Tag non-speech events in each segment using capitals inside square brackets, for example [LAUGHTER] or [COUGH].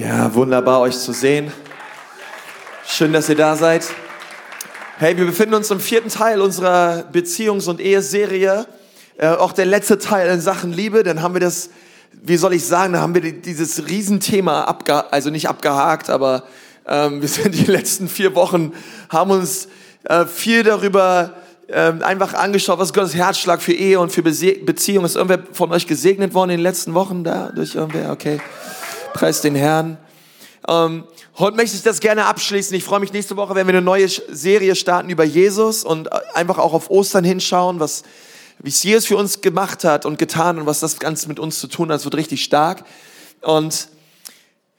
Ja, wunderbar euch zu sehen. Schön, dass ihr da seid. Hey, wir befinden uns im vierten Teil unserer Beziehungs- und Eheserie. Äh, auch der letzte Teil in Sachen Liebe. Dann haben wir das, wie soll ich sagen, da haben wir dieses Riesenthema, abge also nicht abgehakt, aber ähm, wir sind die letzten vier Wochen, haben uns äh, viel darüber ähm, einfach angeschaut, was Gottes Herzschlag für Ehe und für Be Beziehung. Ist irgendwer von euch gesegnet worden in den letzten Wochen da durch irgendwer? Okay. Preis den Herrn. Ähm, heute möchte ich das gerne abschließen. Ich freue mich nächste Woche, wenn wir eine neue Serie starten über Jesus und äh, einfach auch auf Ostern hinschauen, was, wie es Jesus für uns gemacht hat und getan und was das Ganze mit uns zu tun hat. Das wird richtig stark. Und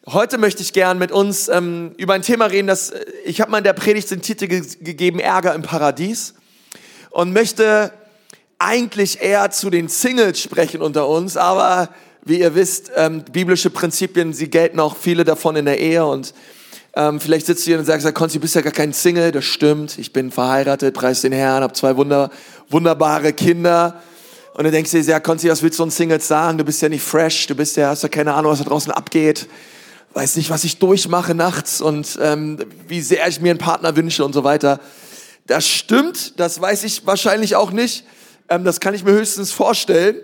heute möchte ich gern mit uns ähm, über ein Thema reden, das äh, ich habe mal in der Predigt den Titel ge gegeben, Ärger im Paradies und möchte eigentlich eher zu den Singles sprechen unter uns, aber wie ihr wisst, ähm, biblische Prinzipien, sie gelten auch viele davon in der Ehe und ähm, vielleicht sitzt du hier und sagst, Konzi, du bist ja gar kein Single, das stimmt, ich bin verheiratet, preis den Herrn, habe zwei wunder, wunderbare Kinder. Und dann denkst du dir, ja Konzi, was willst du uns Singles sagen, du bist ja nicht fresh, du bist ja, hast ja keine Ahnung, was da draußen abgeht, weiß nicht, was ich durchmache nachts und ähm, wie sehr ich mir einen Partner wünsche und so weiter. Das stimmt, das weiß ich wahrscheinlich auch nicht, ähm, das kann ich mir höchstens vorstellen,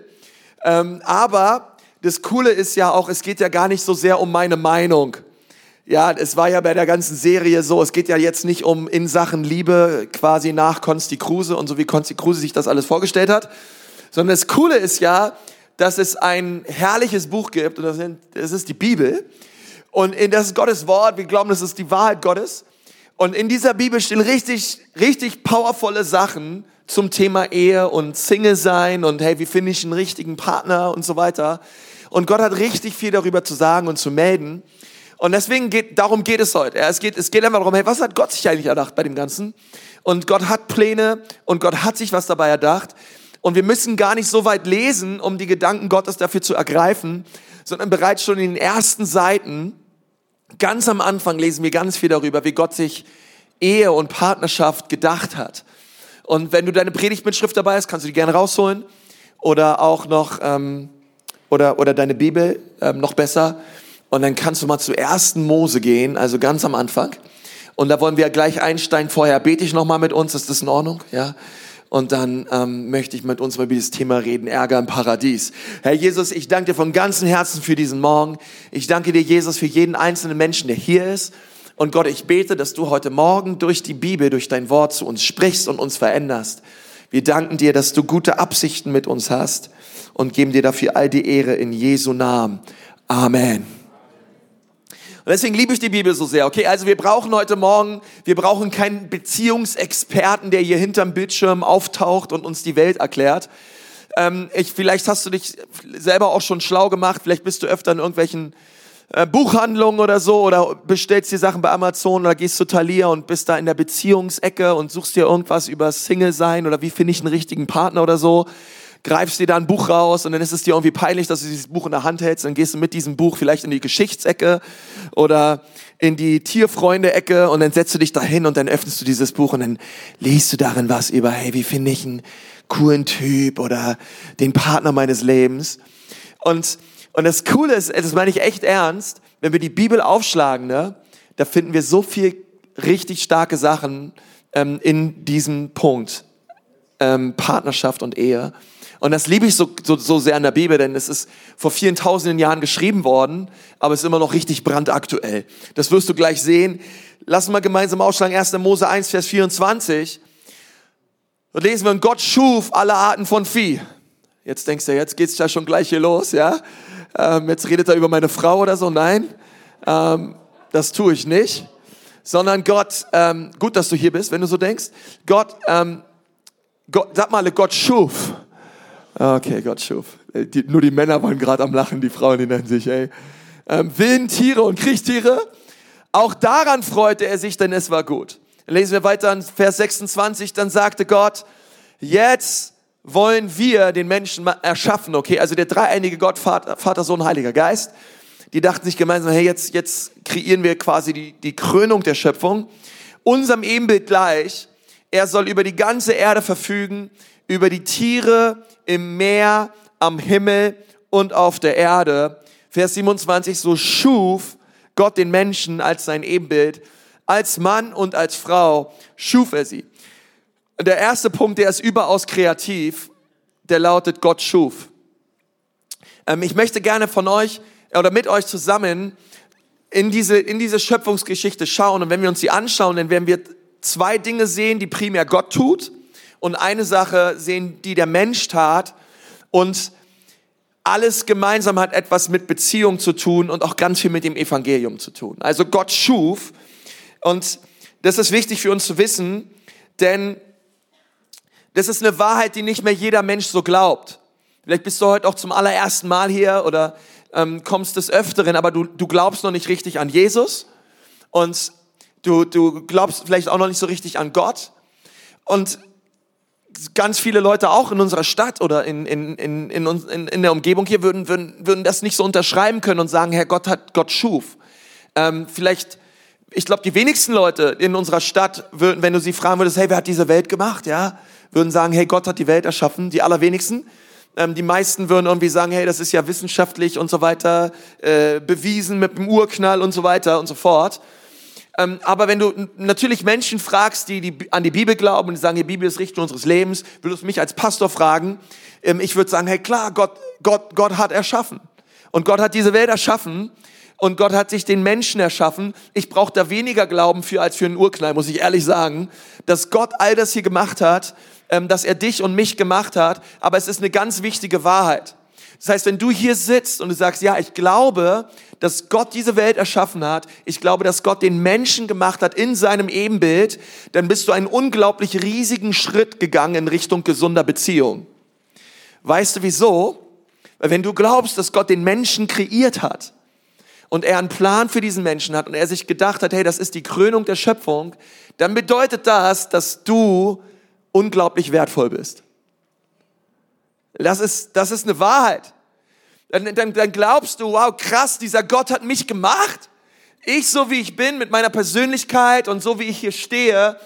ähm, aber das Coole ist ja auch, es geht ja gar nicht so sehr um meine Meinung. Ja, es war ja bei der ganzen Serie so, es geht ja jetzt nicht um in Sachen Liebe quasi nach Konsti Kruse und so wie Konsti Kruse sich das alles vorgestellt hat, sondern das Coole ist ja, dass es ein herrliches Buch gibt und das, sind, das ist die Bibel. Und in, das ist Gottes Wort, wir glauben, das ist die Wahrheit Gottes. Und in dieser Bibel stehen richtig, richtig powervolle Sachen zum Thema Ehe und Single sein und hey, wie finde ich einen richtigen Partner und so weiter. Und Gott hat richtig viel darüber zu sagen und zu melden. Und deswegen geht, darum geht es heute. Es geht, es geht einfach darum, hey, was hat Gott sich eigentlich erdacht bei dem Ganzen? Und Gott hat Pläne und Gott hat sich was dabei erdacht. Und wir müssen gar nicht so weit lesen, um die Gedanken Gottes dafür zu ergreifen, sondern bereits schon in den ersten Seiten, ganz am Anfang lesen wir ganz viel darüber, wie Gott sich Ehe und Partnerschaft gedacht hat. Und wenn du deine Predigtmitschrift dabei hast, kannst du die gerne rausholen oder auch noch ähm, oder, oder deine Bibel, ähm, noch besser. Und dann kannst du mal zu ersten Mose gehen, also ganz am Anfang. Und da wollen wir gleich einsteigen. Vorher bete ich nochmal mit uns, ist das in Ordnung? Ja. Und dann ähm, möchte ich mit uns mal über dieses Thema reden, Ärger im Paradies. Herr Jesus, ich danke dir von ganzem Herzen für diesen Morgen. Ich danke dir, Jesus, für jeden einzelnen Menschen, der hier ist. Und Gott, ich bete, dass du heute Morgen durch die Bibel, durch dein Wort zu uns sprichst und uns veränderst. Wir danken dir, dass du gute Absichten mit uns hast und geben dir dafür all die Ehre in Jesu Namen. Amen. Und deswegen liebe ich die Bibel so sehr. Okay, also wir brauchen heute Morgen, wir brauchen keinen Beziehungsexperten, der hier hinterm Bildschirm auftaucht und uns die Welt erklärt. Ähm, ich, vielleicht hast du dich selber auch schon schlau gemacht. Vielleicht bist du öfter in irgendwelchen äh, Buchhandlungen oder so oder bestellst dir Sachen bei Amazon oder gehst zu Thalia und bist da in der Beziehungsecke und suchst dir irgendwas über Single sein oder wie finde ich einen richtigen Partner oder so greifst dir da ein Buch raus und dann ist es dir irgendwie peinlich, dass du dieses Buch in der Hand hältst. Dann gehst du mit diesem Buch vielleicht in die Geschichtsecke oder in die Tierfreunde-Ecke und dann setzt du dich da hin und dann öffnest du dieses Buch und dann liest du darin was über, hey, wie finde ich einen coolen Typ oder den Partner meines Lebens. Und, und das Coole ist, das meine ich echt ernst, wenn wir die Bibel aufschlagen, ne, da finden wir so viel richtig starke Sachen ähm, in diesem Punkt. Ähm, Partnerschaft und Ehe. Und das liebe ich so, so, so sehr an der Bibel, denn es ist vor vielen tausenden Jahren geschrieben worden, aber es ist immer noch richtig brandaktuell. Das wirst du gleich sehen. Lass mal gemeinsam ausschlagen, 1. Mose 1, Vers 24. Dort lesen wir, und Gott schuf alle Arten von Vieh. Jetzt denkst du, jetzt geht's ja schon gleich hier los, ja? Ähm, jetzt redet er über meine Frau oder so. Nein, ähm, das tue ich nicht. Sondern Gott, ähm, gut, dass du hier bist, wenn du so denkst. Gott, ähm, Gott sag mal, Gott schuf Okay, Gott schuf. Die, nur die Männer waren gerade am Lachen, die Frauen, die nennen sich, ey. Ähm, wilden Tiere und Kriechtiere. Auch daran freute er sich, denn es war gut. Lesen wir weiter in Vers 26, dann sagte Gott, jetzt wollen wir den Menschen erschaffen, okay? Also der dreieinige Gott, Vater, Vater, Sohn, Heiliger Geist, die dachten sich gemeinsam, hey, jetzt, jetzt kreieren wir quasi die, die Krönung der Schöpfung. Unserem Ebenbild gleich. Er soll über die ganze Erde verfügen, über die Tiere im Meer, am Himmel und auf der Erde. Vers 27, so schuf Gott den Menschen als sein Ebenbild, als Mann und als Frau schuf er sie. Der erste Punkt, der ist überaus kreativ, der lautet Gott schuf. Ähm, ich möchte gerne von euch oder mit euch zusammen in diese, in diese Schöpfungsgeschichte schauen. Und wenn wir uns die anschauen, dann werden wir zwei Dinge sehen, die primär Gott tut und eine Sache sehen, die der Mensch tat. Und alles gemeinsam hat etwas mit Beziehung zu tun und auch ganz viel mit dem Evangelium zu tun. Also Gott schuf und das ist wichtig für uns zu wissen, denn das ist eine Wahrheit, die nicht mehr jeder Mensch so glaubt. Vielleicht bist du heute auch zum allerersten Mal hier oder ähm, kommst des Öfteren, aber du, du glaubst noch nicht richtig an Jesus und du, du glaubst vielleicht auch noch nicht so richtig an Gott. Und ganz viele Leute auch in unserer Stadt oder in, in, in, in, in, in der Umgebung hier würden, würden, würden das nicht so unterschreiben können und sagen, Herr Gott hat, Gott schuf. Ähm, vielleicht, ich glaube, die wenigsten Leute in unserer Stadt würden, wenn du sie fragen würdest, hey, wer hat diese Welt gemacht, ja, würden sagen, hey, Gott hat die Welt erschaffen, die allerwenigsten. Ähm, die meisten würden irgendwie sagen, hey, das ist ja wissenschaftlich und so weiter, äh, bewiesen mit dem Urknall und so weiter und so fort. Ähm, aber wenn du natürlich Menschen fragst, die, die an die Bibel glauben und die sagen, die Bibel ist Richtung unseres Lebens, würdest du mich als Pastor fragen, ähm, ich würde sagen, hey klar, Gott, Gott, Gott hat erschaffen. Und Gott hat diese Welt erschaffen und Gott hat sich den Menschen erschaffen. Ich brauche da weniger Glauben für als für einen Urknall, muss ich ehrlich sagen, dass Gott all das hier gemacht hat dass er dich und mich gemacht hat, aber es ist eine ganz wichtige Wahrheit. Das heißt, wenn du hier sitzt und du sagst, ja, ich glaube, dass Gott diese Welt erschaffen hat, ich glaube, dass Gott den Menschen gemacht hat in seinem Ebenbild, dann bist du einen unglaublich riesigen Schritt gegangen in Richtung gesunder Beziehung. Weißt du wieso? Weil wenn du glaubst, dass Gott den Menschen kreiert hat und er einen Plan für diesen Menschen hat und er sich gedacht hat, hey, das ist die Krönung der Schöpfung, dann bedeutet das, dass du unglaublich wertvoll bist. Das ist, das ist eine Wahrheit. Dann, dann, dann glaubst du, wow, krass, dieser Gott hat mich gemacht. Ich so wie ich bin, mit meiner Persönlichkeit und so wie ich hier stehe.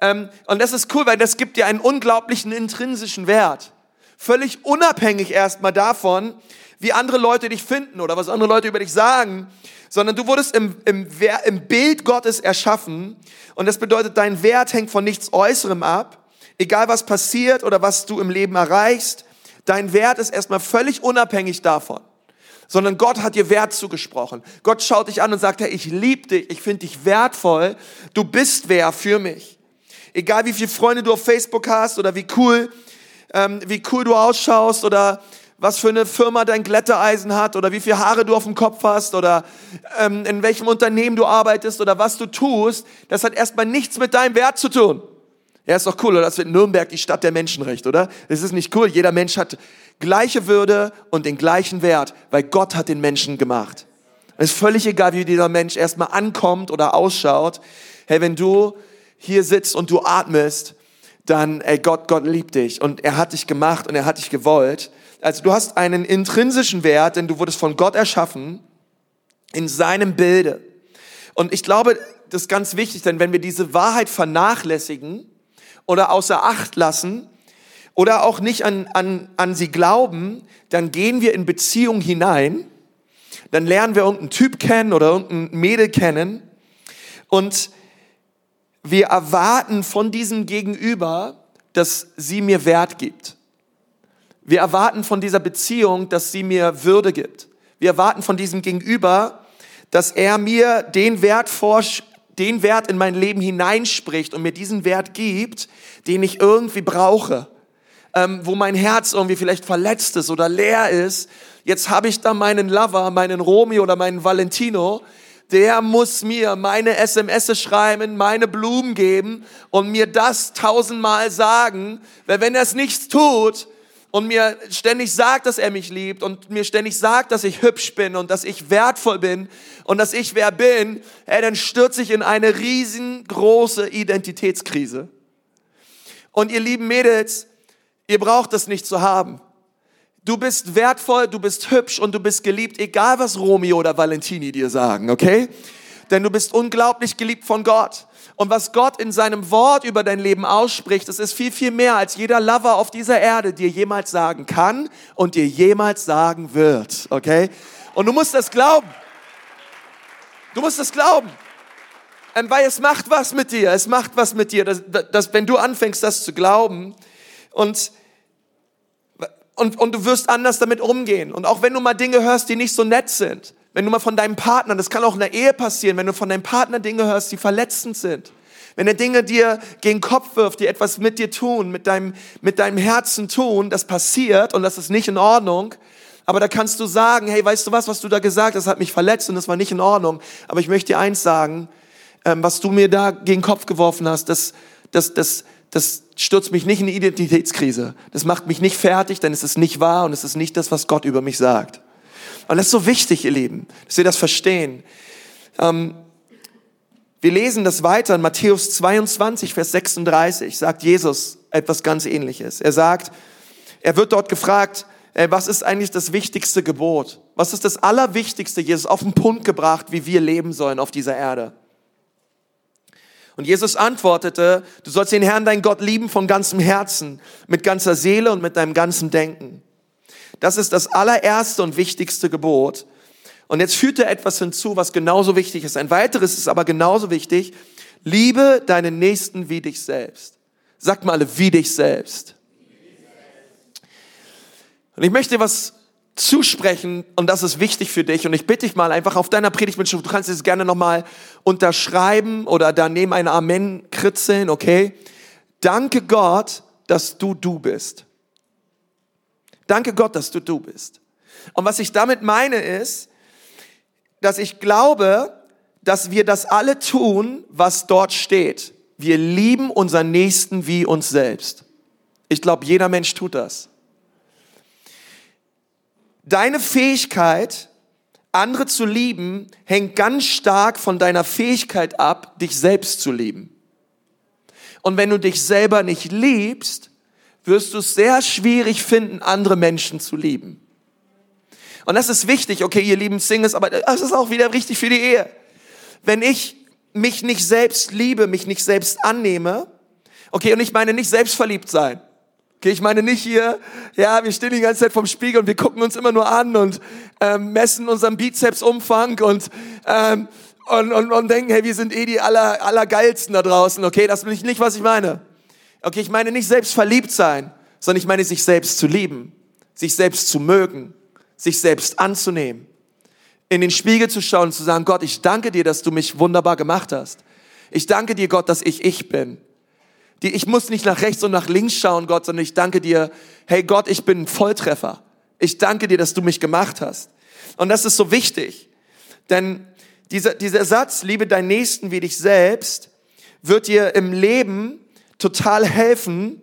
Ähm, und das ist cool, weil das gibt dir einen unglaublichen intrinsischen Wert. Völlig unabhängig erstmal davon, wie andere Leute dich finden oder was andere Leute über dich sagen, sondern du wurdest im, im, im Bild Gottes erschaffen und das bedeutet, dein Wert hängt von nichts Äußerem ab, egal was passiert oder was du im Leben erreichst, dein Wert ist erstmal völlig unabhängig davon. Sondern Gott hat dir Wert zugesprochen. Gott schaut dich an und sagt, hey, ich liebe dich, ich finde dich wertvoll, du bist wer für mich. Egal wie viele Freunde du auf Facebook hast oder wie cool, ähm, wie cool du ausschaust oder was für eine Firma dein Glätteeisen hat oder wie viele Haare du auf dem Kopf hast oder ähm, in welchem Unternehmen du arbeitest oder was du tust, das hat erstmal nichts mit deinem Wert zu tun. Ja, ist doch cool, oder? Das wird Nürnberg die Stadt der Menschenrechte, oder? Das ist nicht cool. Jeder Mensch hat gleiche Würde und den gleichen Wert, weil Gott hat den Menschen gemacht. Es ist völlig egal, wie dieser Mensch erstmal ankommt oder ausschaut. Hey, wenn du hier sitzt und du atmest, dann, ey, Gott, Gott liebt dich und er hat dich gemacht und er hat dich gewollt. Also du hast einen intrinsischen Wert, denn du wurdest von Gott erschaffen in seinem Bilde. Und ich glaube, das ist ganz wichtig, denn wenn wir diese Wahrheit vernachlässigen, oder außer Acht lassen oder auch nicht an, an, an sie glauben, dann gehen wir in Beziehung hinein, dann lernen wir irgendeinen Typ kennen oder irgendein Mädel kennen und wir erwarten von diesem Gegenüber, dass sie mir Wert gibt. Wir erwarten von dieser Beziehung, dass sie mir Würde gibt. Wir erwarten von diesem Gegenüber, dass er mir den Wert den Wert in mein Leben hineinspricht und mir diesen Wert gibt, den ich irgendwie brauche, ähm, wo mein Herz irgendwie vielleicht verletzt ist oder leer ist. Jetzt habe ich da meinen Lover, meinen Romy oder meinen Valentino, der muss mir meine SMS schreiben, meine Blumen geben und mir das tausendmal sagen, weil wenn er es nichts tut, und mir ständig sagt, dass er mich liebt und mir ständig sagt, dass ich hübsch bin und dass ich wertvoll bin und dass ich wer bin, ey, dann stürze ich in eine riesengroße Identitätskrise. Und ihr lieben Mädels, ihr braucht das nicht zu haben. Du bist wertvoll, du bist hübsch und du bist geliebt, egal was Romeo oder Valentini dir sagen, okay? Denn du bist unglaublich geliebt von Gott. Und was Gott in seinem Wort über dein Leben ausspricht, das ist viel, viel mehr, als jeder Lover auf dieser Erde dir jemals sagen kann und dir jemals sagen wird. Okay? Und du musst das glauben. Du musst es glauben. Ähm, weil es macht was mit dir. Es macht was mit dir, dass, dass, wenn du anfängst, das zu glauben und, und, und du wirst anders damit umgehen. Und auch wenn du mal Dinge hörst, die nicht so nett sind, wenn du mal von deinem Partner, das kann auch in der Ehe passieren, wenn du von deinem Partner Dinge hörst, die verletzend sind, wenn er Dinge dir gegen den Kopf wirft, die etwas mit dir tun, mit deinem, mit deinem Herzen tun, das passiert und das ist nicht in Ordnung. Aber da kannst du sagen, hey, weißt du was, was du da gesagt hast, hat mich verletzt und das war nicht in Ordnung. Aber ich möchte dir eins sagen, ähm, was du mir da gegen den Kopf geworfen hast, das, das, das, das stürzt mich nicht in eine Identitätskrise. Das macht mich nicht fertig, denn es ist nicht wahr und es ist nicht das, was Gott über mich sagt. Und das ist so wichtig, ihr Lieben, dass wir das verstehen. Ähm, wir lesen das weiter in Matthäus 22, Vers 36, sagt Jesus etwas ganz ähnliches. Er sagt, er wird dort gefragt, was ist eigentlich das wichtigste Gebot? Was ist das Allerwichtigste, Jesus, auf den Punkt gebracht, wie wir leben sollen auf dieser Erde? Und Jesus antwortete, du sollst den Herrn, dein Gott, lieben von ganzem Herzen, mit ganzer Seele und mit deinem ganzen Denken. Das ist das allererste und wichtigste Gebot. Und jetzt führt er etwas hinzu, was genauso wichtig ist. Ein weiteres ist aber genauso wichtig. Liebe deinen Nächsten wie dich selbst. Sag mal alle, wie dich selbst. Und ich möchte was zusprechen und das ist wichtig für dich und ich bitte dich mal einfach auf deiner Predigt mit du kannst es gerne nochmal unterschreiben oder daneben ein Amen kritzeln, okay? Danke Gott, dass du du bist. Danke Gott, dass du du bist. Und was ich damit meine ist, dass ich glaube, dass wir das alle tun, was dort steht. Wir lieben unseren Nächsten wie uns selbst. Ich glaube, jeder Mensch tut das. Deine Fähigkeit, andere zu lieben, hängt ganz stark von deiner Fähigkeit ab, dich selbst zu lieben. Und wenn du dich selber nicht liebst, wirst du es sehr schwierig finden, andere Menschen zu lieben. Und das ist wichtig, okay, ihr lieben Singles, aber das ist auch wieder richtig für die Ehe. Wenn ich mich nicht selbst liebe, mich nicht selbst annehme, okay, und ich meine nicht selbstverliebt sein. Okay, ich meine nicht hier, ja, wir stehen die ganze Zeit vorm Spiegel und wir gucken uns immer nur an und ähm, messen unseren Bizepsumfang und, ähm, und, und, und denken, hey, wir sind eh die aller, allergeilsten da draußen. Okay, das ist nicht, was ich meine. Okay, ich meine nicht selbst verliebt sein, sondern ich meine sich selbst zu lieben, sich selbst zu mögen, sich selbst anzunehmen, in den Spiegel zu schauen und zu sagen, Gott, ich danke dir, dass du mich wunderbar gemacht hast. Ich danke dir, Gott, dass ich ich bin. Ich muss nicht nach rechts und nach links schauen, Gott, sondern ich danke dir, hey Gott, ich bin ein Volltreffer. Ich danke dir, dass du mich gemacht hast. Und das ist so wichtig, denn dieser, dieser Satz, liebe deinen Nächsten wie dich selbst, wird dir im Leben total helfen,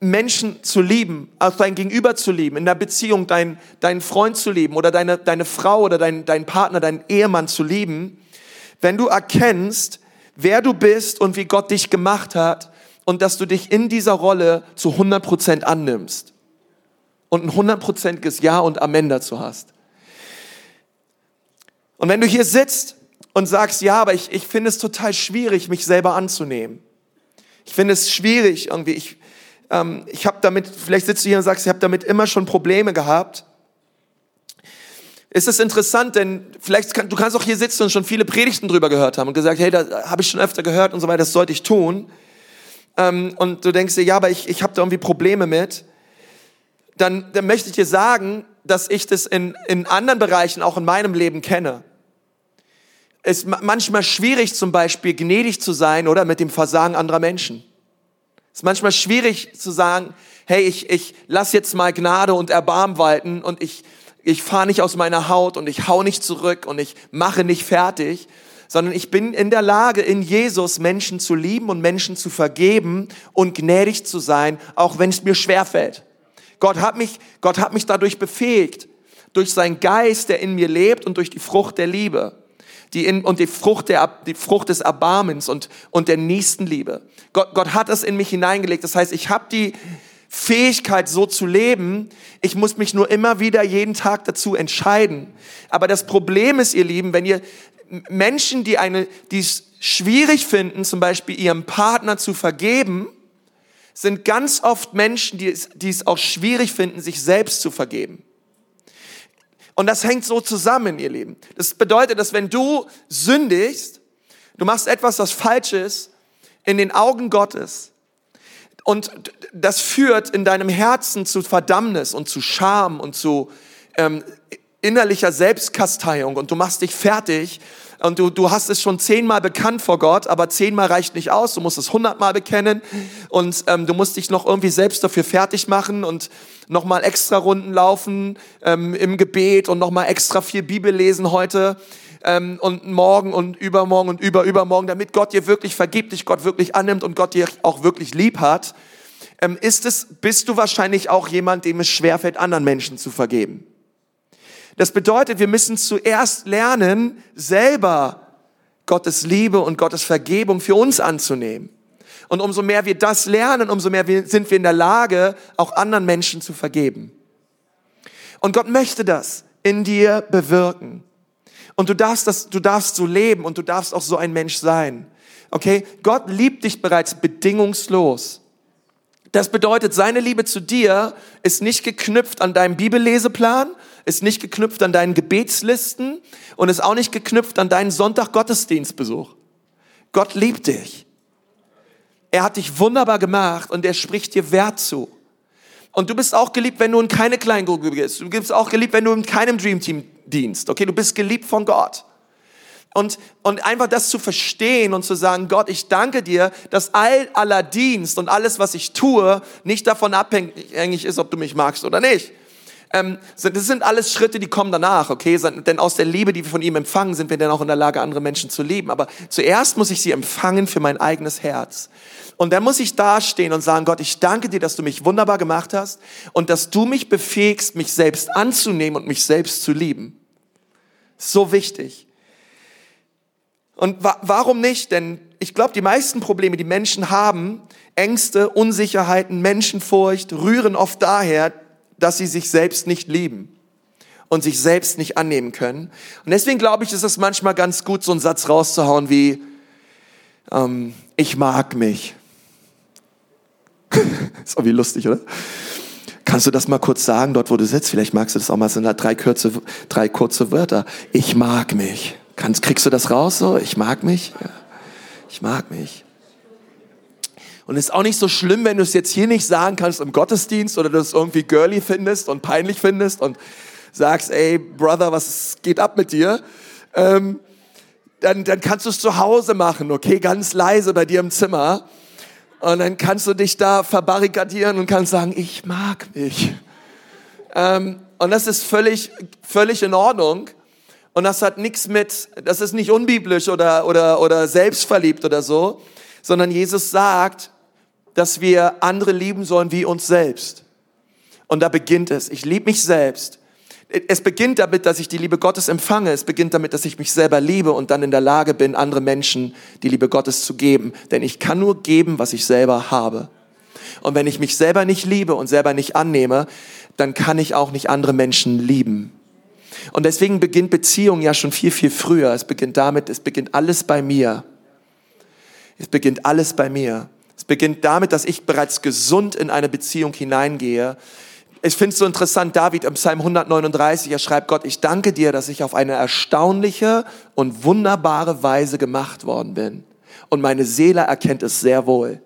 Menschen zu lieben, also dein Gegenüber zu lieben, in der Beziehung dein, deinen Freund zu lieben oder deine, deine Frau oder dein, dein Partner, deinen Ehemann zu lieben, wenn du erkennst, wer du bist und wie Gott dich gemacht hat und dass du dich in dieser Rolle zu 100 Prozent annimmst und ein hundertprozentiges Ja und Amen dazu hast. Und wenn du hier sitzt und sagst, ja, aber ich, ich finde es total schwierig, mich selber anzunehmen. Ich finde es schwierig irgendwie, ich, ähm, ich habe damit, vielleicht sitzt du hier und sagst, ich habe damit immer schon Probleme gehabt. Es ist interessant, denn vielleicht kann, du kannst auch hier sitzen und schon viele Predigten drüber gehört haben und gesagt, hey, da habe ich schon öfter gehört und so weiter, das sollte ich tun. Ähm, und du denkst dir, ja, aber ich, ich habe da irgendwie Probleme mit. Dann, dann möchte ich dir sagen, dass ich das in, in anderen Bereichen, auch in meinem Leben kenne. Es ist manchmal schwierig, zum Beispiel gnädig zu sein oder mit dem Versagen anderer Menschen. Es ist manchmal schwierig zu sagen, hey, ich, ich lass jetzt mal Gnade und Erbarm walten und ich, ich fahre nicht aus meiner Haut und ich hau nicht zurück und ich mache nicht fertig, sondern ich bin in der Lage, in Jesus Menschen zu lieben und Menschen zu vergeben und gnädig zu sein, auch wenn es mir schwer fällt. Gott hat mich, Gott hat mich dadurch befähigt, durch seinen Geist, der in mir lebt und durch die Frucht der Liebe die in, und die Frucht, der, die Frucht des Erbarmens und, und der Nächstenliebe. Gott, Gott hat das in mich hineingelegt. Das heißt, ich habe die Fähigkeit, so zu leben. Ich muss mich nur immer wieder jeden Tag dazu entscheiden. Aber das Problem ist, ihr Lieben, wenn ihr Menschen, die eine, die es schwierig finden, zum Beispiel ihrem Partner zu vergeben, sind ganz oft Menschen, die es, die es auch schwierig finden, sich selbst zu vergeben. Und das hängt so zusammen, ihr Lieben. Das bedeutet, dass wenn du sündigst, du machst etwas, was falsch ist, in den Augen Gottes, und das führt in deinem Herzen zu Verdammnis und zu Scham und zu ähm, innerlicher Selbstkasteiung und du machst dich fertig und du, du hast es schon zehnmal bekannt vor Gott, aber zehnmal reicht nicht aus, du musst es hundertmal bekennen. Und ähm, du musst dich noch irgendwie selbst dafür fertig machen und nochmal extra Runden laufen ähm, im Gebet und nochmal extra viel Bibel lesen heute ähm, und morgen und übermorgen und überübermorgen, damit Gott dir wirklich vergibt, dich Gott wirklich annimmt und Gott dir auch wirklich lieb hat, ähm, ist es, bist du wahrscheinlich auch jemand, dem es schwerfällt, anderen Menschen zu vergeben. Das bedeutet, wir müssen zuerst lernen, selber Gottes Liebe und Gottes Vergebung für uns anzunehmen. Und umso mehr wir das lernen, umso mehr sind wir in der Lage, auch anderen Menschen zu vergeben. Und Gott möchte das in dir bewirken. Und du darfst das, du darfst so leben und du darfst auch so ein Mensch sein. Okay? Gott liebt dich bereits bedingungslos. Das bedeutet, seine Liebe zu dir ist nicht geknüpft an deinem Bibelleseplan, ist nicht geknüpft an deinen Gebetslisten und ist auch nicht geknüpft an deinen Sonntag-Gottesdienstbesuch. Gott liebt dich. Er hat dich wunderbar gemacht und er spricht dir Wert zu. Und du bist auch geliebt, wenn du in keine Kleingruppe bist. Du bist auch geliebt, wenn du in keinem Dreamteam dienst. Okay, du bist geliebt von Gott. Und, und einfach das zu verstehen und zu sagen, Gott, ich danke dir, dass all aller Dienst und alles, was ich tue, nicht davon abhängig ist, ob du mich magst oder nicht. Ähm, das sind alles Schritte, die kommen danach, okay? Denn aus der Liebe, die wir von ihm empfangen, sind wir dann auch in der Lage, andere Menschen zu lieben. Aber zuerst muss ich sie empfangen für mein eigenes Herz. Und dann muss ich dastehen und sagen, Gott, ich danke dir, dass du mich wunderbar gemacht hast und dass du mich befähigst, mich selbst anzunehmen und mich selbst zu lieben. So wichtig. Und wa warum nicht? Denn ich glaube, die meisten Probleme, die Menschen haben, Ängste, Unsicherheiten, Menschenfurcht, rühren oft daher, dass sie sich selbst nicht lieben und sich selbst nicht annehmen können. Und deswegen glaube ich, ist es manchmal ganz gut, so einen Satz rauszuhauen wie, ähm, ich mag mich. [LAUGHS] ist auch wie lustig, oder? Kannst du das mal kurz sagen, dort wo du sitzt? Vielleicht magst du das auch mal, sind da drei kurze, drei kurze Wörter. Ich mag mich. Kannst, kriegst du das raus so? Ich mag mich? Ja. Ich mag mich. Und es ist auch nicht so schlimm, wenn du es jetzt hier nicht sagen kannst im Gottesdienst oder du es irgendwie girly findest und peinlich findest und sagst, ey, Brother, was geht ab mit dir? Ähm, dann, dann kannst du es zu Hause machen, okay, ganz leise bei dir im Zimmer. Und dann kannst du dich da verbarrikadieren und kannst sagen, ich mag mich. Ähm, und das ist völlig, völlig in Ordnung. Und das hat nichts mit, das ist nicht unbiblisch oder, oder, oder selbstverliebt oder so, sondern Jesus sagt, dass wir andere lieben sollen wie uns selbst. Und da beginnt es. Ich liebe mich selbst. Es beginnt damit, dass ich die Liebe Gottes empfange. Es beginnt damit, dass ich mich selber liebe und dann in der Lage bin, andere Menschen die Liebe Gottes zu geben. Denn ich kann nur geben, was ich selber habe. Und wenn ich mich selber nicht liebe und selber nicht annehme, dann kann ich auch nicht andere Menschen lieben. Und deswegen beginnt Beziehung ja schon viel, viel früher. Es beginnt damit, es beginnt alles bei mir. Es beginnt alles bei mir. Es beginnt damit, dass ich bereits gesund in eine Beziehung hineingehe. Ich finde es so interessant, David im Psalm 139, er schreibt, Gott, ich danke dir, dass ich auf eine erstaunliche und wunderbare Weise gemacht worden bin. Und meine Seele erkennt es sehr wohl.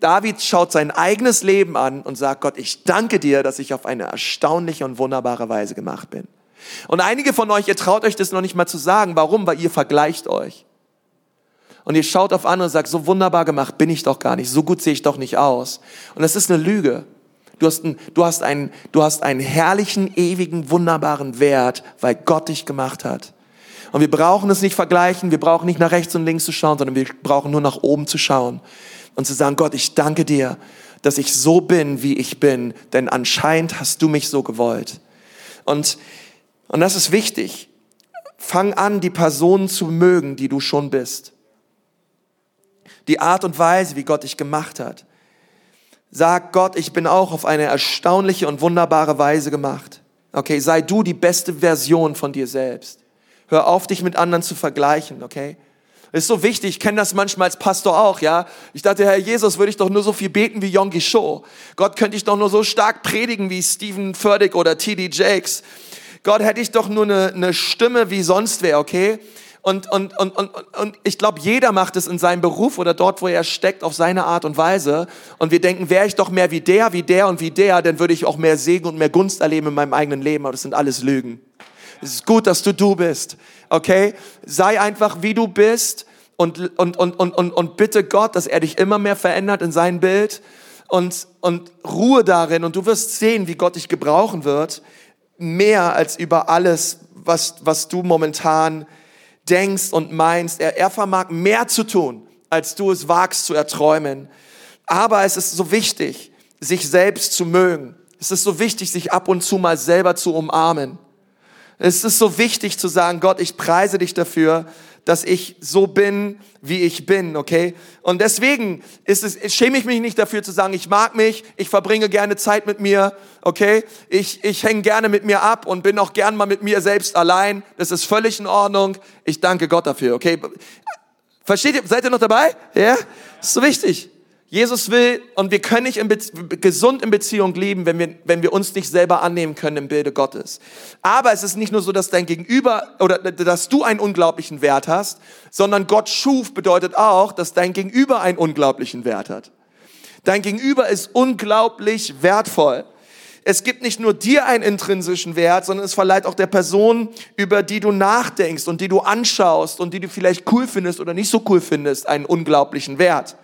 David schaut sein eigenes Leben an und sagt, Gott, ich danke dir, dass ich auf eine erstaunliche und wunderbare Weise gemacht bin. Und einige von euch, ihr traut euch das noch nicht mal zu sagen. Warum? Weil ihr vergleicht euch und ihr schaut auf andere und sagt, so wunderbar gemacht bin ich doch gar nicht, so gut sehe ich doch nicht aus. Und das ist eine Lüge. Du hast, einen, du, hast einen, du hast einen herrlichen, ewigen, wunderbaren Wert, weil Gott dich gemacht hat. Und wir brauchen es nicht vergleichen, wir brauchen nicht nach rechts und links zu schauen, sondern wir brauchen nur nach oben zu schauen und zu sagen, Gott, ich danke dir, dass ich so bin, wie ich bin, denn anscheinend hast du mich so gewollt. Und, und das ist wichtig. Fang an, die Personen zu mögen, die du schon bist die Art und Weise, wie Gott dich gemacht hat. Sag Gott, ich bin auch auf eine erstaunliche und wunderbare Weise gemacht. Okay, sei du die beste Version von dir selbst. Hör auf, dich mit anderen zu vergleichen, okay? Ist so wichtig, ich kenne das manchmal als Pastor auch, ja. Ich dachte, Herr Jesus, würde ich doch nur so viel beten wie Yongi Show. Gott könnte ich doch nur so stark predigen wie Stephen Furtick oder T.D. Jakes. Gott, hätte ich doch nur eine, eine Stimme wie sonst wer, okay? Und, und, und, und, und ich glaube, jeder macht es in seinem Beruf oder dort, wo er steckt, auf seine Art und Weise. Und wir denken, wäre ich doch mehr wie der, wie der und wie der, dann würde ich auch mehr Segen und mehr Gunst erleben in meinem eigenen Leben. Aber das sind alles Lügen. Es ist gut, dass du du bist, okay? Sei einfach, wie du bist und, und, und, und, und, und bitte Gott, dass er dich immer mehr verändert in sein Bild und, und Ruhe darin und du wirst sehen, wie Gott dich gebrauchen wird, mehr als über alles, was, was du momentan denkst und meinst. Er, er vermag mehr zu tun, als du es wagst zu erträumen. Aber es ist so wichtig, sich selbst zu mögen. Es ist so wichtig, sich ab und zu mal selber zu umarmen. Es ist so wichtig zu sagen, Gott, ich preise dich dafür, dass ich so bin, wie ich bin, okay? Und deswegen ist es, schäme ich mich nicht dafür zu sagen, ich mag mich, ich verbringe gerne Zeit mit mir, okay? Ich, ich hänge gerne mit mir ab und bin auch gern mal mit mir selbst allein. Das ist völlig in Ordnung. Ich danke Gott dafür, okay? Versteht ihr? Seid ihr noch dabei? Ja? Das ist so wichtig. Jesus will, und wir können nicht in gesund in Beziehung leben, wenn wir, wenn wir uns nicht selber annehmen können im Bilde Gottes. Aber es ist nicht nur so, dass dein Gegenüber oder dass du einen unglaublichen Wert hast, sondern Gott schuf bedeutet auch, dass dein Gegenüber einen unglaublichen Wert hat. Dein Gegenüber ist unglaublich wertvoll. Es gibt nicht nur dir einen intrinsischen Wert, sondern es verleiht auch der Person, über die du nachdenkst und die du anschaust und die du vielleicht cool findest oder nicht so cool findest, einen unglaublichen Wert.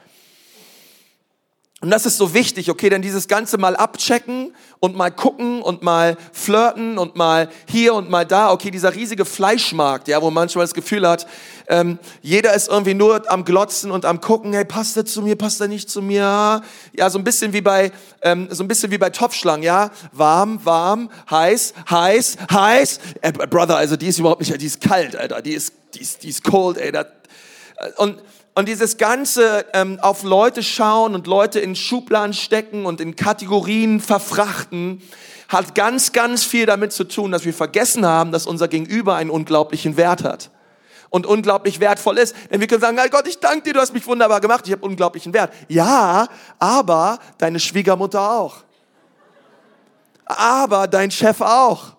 Und das ist so wichtig, okay, denn dieses Ganze mal abchecken und mal gucken und mal flirten und mal hier und mal da, okay, dieser riesige Fleischmarkt, ja, wo man manchmal das Gefühl hat, ähm, jeder ist irgendwie nur am Glotzen und am gucken, hey, passt der zu mir, passt der nicht zu mir? Ja, so ein bisschen wie bei, ähm, so ein bisschen wie bei Topfschlangen, ja, warm, warm, heiß, heiß, heiß. Äh, Brother, also die ist überhaupt nicht, die ist kalt, Alter, die ist, die ist, die ist cold, ey. Das, und und dieses ganze ähm, auf Leute schauen und Leute in Schubladen stecken und in Kategorien verfrachten, hat ganz, ganz viel damit zu tun, dass wir vergessen haben, dass unser Gegenüber einen unglaublichen Wert hat und unglaublich wertvoll ist. Denn wir können sagen, Gott, ich danke dir, du hast mich wunderbar gemacht, ich habe unglaublichen Wert. Ja, aber deine Schwiegermutter auch. Aber dein Chef auch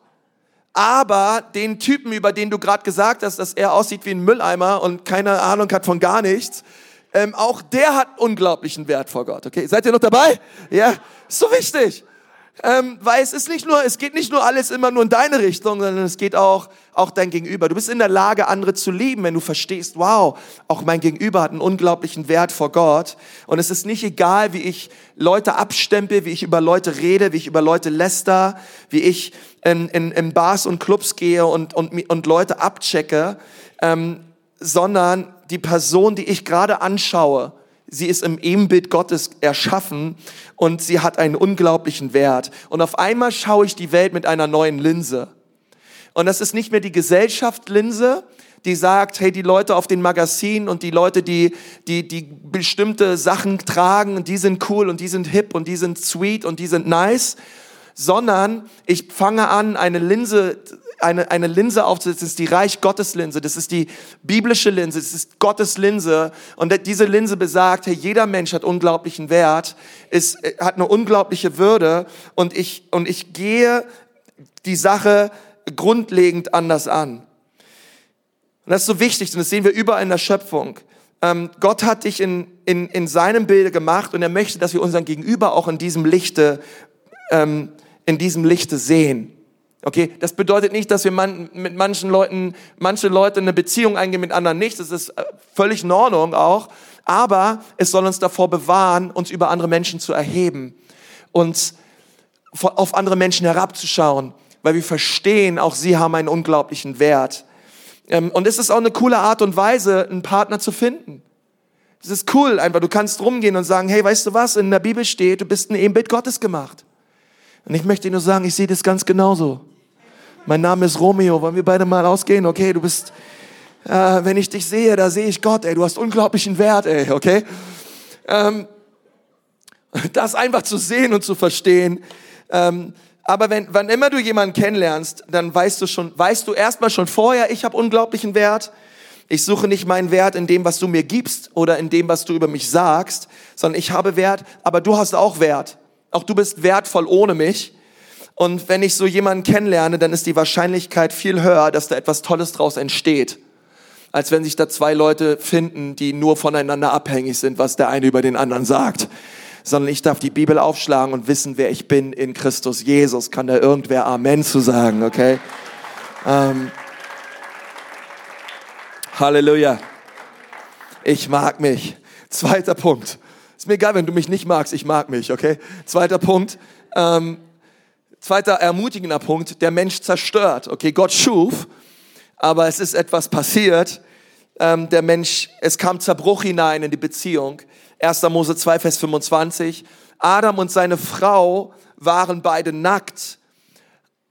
aber den Typen, über den du gerade gesagt hast, dass er aussieht wie ein Mülleimer und keine Ahnung hat von gar nichts, ähm, auch der hat unglaublichen Wert vor Gott. Okay, seid ihr noch dabei? Ja, ist so wichtig. Ähm, weil es ist nicht nur, es geht nicht nur alles immer nur in deine Richtung, sondern es geht auch, auch dein Gegenüber. Du bist in der Lage, andere zu lieben, wenn du verstehst, wow, auch mein Gegenüber hat einen unglaublichen Wert vor Gott. Und es ist nicht egal, wie ich Leute abstempel, wie ich über Leute rede, wie ich über Leute läster, wie ich in, in, in Bars und Clubs gehe und, und, und Leute abchecke, ähm, sondern die Person, die ich gerade anschaue, sie ist im Ebenbild Gottes erschaffen und sie hat einen unglaublichen Wert. Und auf einmal schaue ich die Welt mit einer neuen Linse. Und das ist nicht mehr die Gesellschaftslinse, die sagt, hey, die Leute auf den Magazinen und die Leute, die, die, die bestimmte Sachen tragen, die sind cool und die sind hip und die sind sweet und die sind nice, sondern ich fange an, eine Linse, eine, eine Linse aufzusetzen. Ist die Reich Gottes Linse. Das ist die biblische Linse. Das ist Gottes Linse. Und diese Linse besagt, hey, jeder Mensch hat unglaublichen Wert, ist, äh, hat eine unglaubliche Würde. Und ich, und ich gehe die Sache grundlegend anders an. Und das ist so wichtig. Und das sehen wir überall in der Schöpfung. Ähm, Gott hat dich in, in, in seinem Bilde gemacht und er möchte, dass wir unseren Gegenüber auch in diesem Lichte ähm, in diesem Lichte sehen. Okay, das bedeutet nicht, dass wir man, mit manchen Leuten, manche Leute eine Beziehung eingehen, mit anderen nicht. Das ist äh, völlig in Ordnung auch. Aber es soll uns davor bewahren, uns über andere Menschen zu erheben, uns auf andere Menschen herabzuschauen, weil wir verstehen, auch sie haben einen unglaublichen Wert. Ähm, und es ist auch eine coole Art und Weise, einen Partner zu finden. Es ist cool, einfach. Du kannst rumgehen und sagen, hey, weißt du was? In der Bibel steht, du bist ein Ebenbild Gottes gemacht. Und ich möchte dir nur sagen, ich sehe das ganz genauso. Mein Name ist Romeo. Wollen wir beide mal rausgehen? Okay, du bist, äh, wenn ich dich sehe, da sehe ich Gott, ey. Du hast unglaublichen Wert, ey, okay? Ähm, das einfach zu sehen und zu verstehen. Ähm, aber wenn, wann immer du jemanden kennenlernst, dann weißt du schon, weißt du erstmal schon vorher, ich habe unglaublichen Wert. Ich suche nicht meinen Wert in dem, was du mir gibst oder in dem, was du über mich sagst, sondern ich habe Wert, aber du hast auch Wert. Auch du bist wertvoll ohne mich. Und wenn ich so jemanden kennenlerne, dann ist die Wahrscheinlichkeit viel höher, dass da etwas Tolles draus entsteht, als wenn sich da zwei Leute finden, die nur voneinander abhängig sind, was der eine über den anderen sagt. Sondern ich darf die Bibel aufschlagen und wissen, wer ich bin in Christus Jesus. Kann da irgendwer Amen zu sagen, okay? Ähm, Halleluja. Ich mag mich. Zweiter Punkt. Ist mir egal, wenn du mich nicht magst, ich mag mich, okay? Zweiter Punkt. Ähm, zweiter ermutigender Punkt. Der Mensch zerstört. Okay, Gott schuf, aber es ist etwas passiert. Ähm, der Mensch, es kam Zerbruch hinein in die Beziehung. 1. Mose 2, Vers 25. Adam und seine Frau waren beide nackt,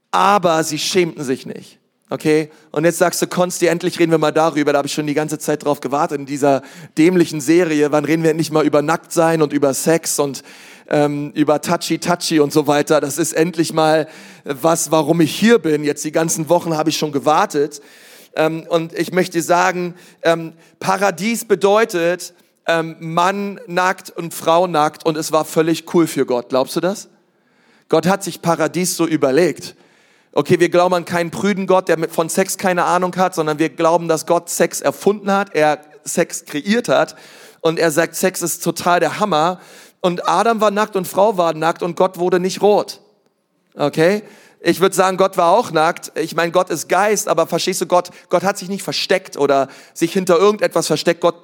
aber sie schämten sich nicht. Okay? Und jetzt sagst du, Konsti, endlich reden wir mal darüber. Da habe ich schon die ganze Zeit drauf gewartet in dieser dämlichen Serie. Wann reden wir endlich mal über Nacktsein und über Sex und ähm, über Touchy Touchy und so weiter? Das ist endlich mal was, warum ich hier bin. Jetzt die ganzen Wochen habe ich schon gewartet. Ähm, und ich möchte sagen, ähm, Paradies bedeutet ähm, Mann nackt und Frau nackt und es war völlig cool für Gott. Glaubst du das? Gott hat sich Paradies so überlegt. Okay, wir glauben an keinen prüden Gott, der von Sex keine Ahnung hat, sondern wir glauben, dass Gott Sex erfunden hat, er Sex kreiert hat und er sagt, Sex ist total der Hammer. Und Adam war nackt und Frau war nackt und Gott wurde nicht rot. Okay? Ich würde sagen, Gott war auch nackt. Ich meine, Gott ist Geist, aber verstehst du, Gott, Gott hat sich nicht versteckt oder sich hinter irgendetwas versteckt. Gott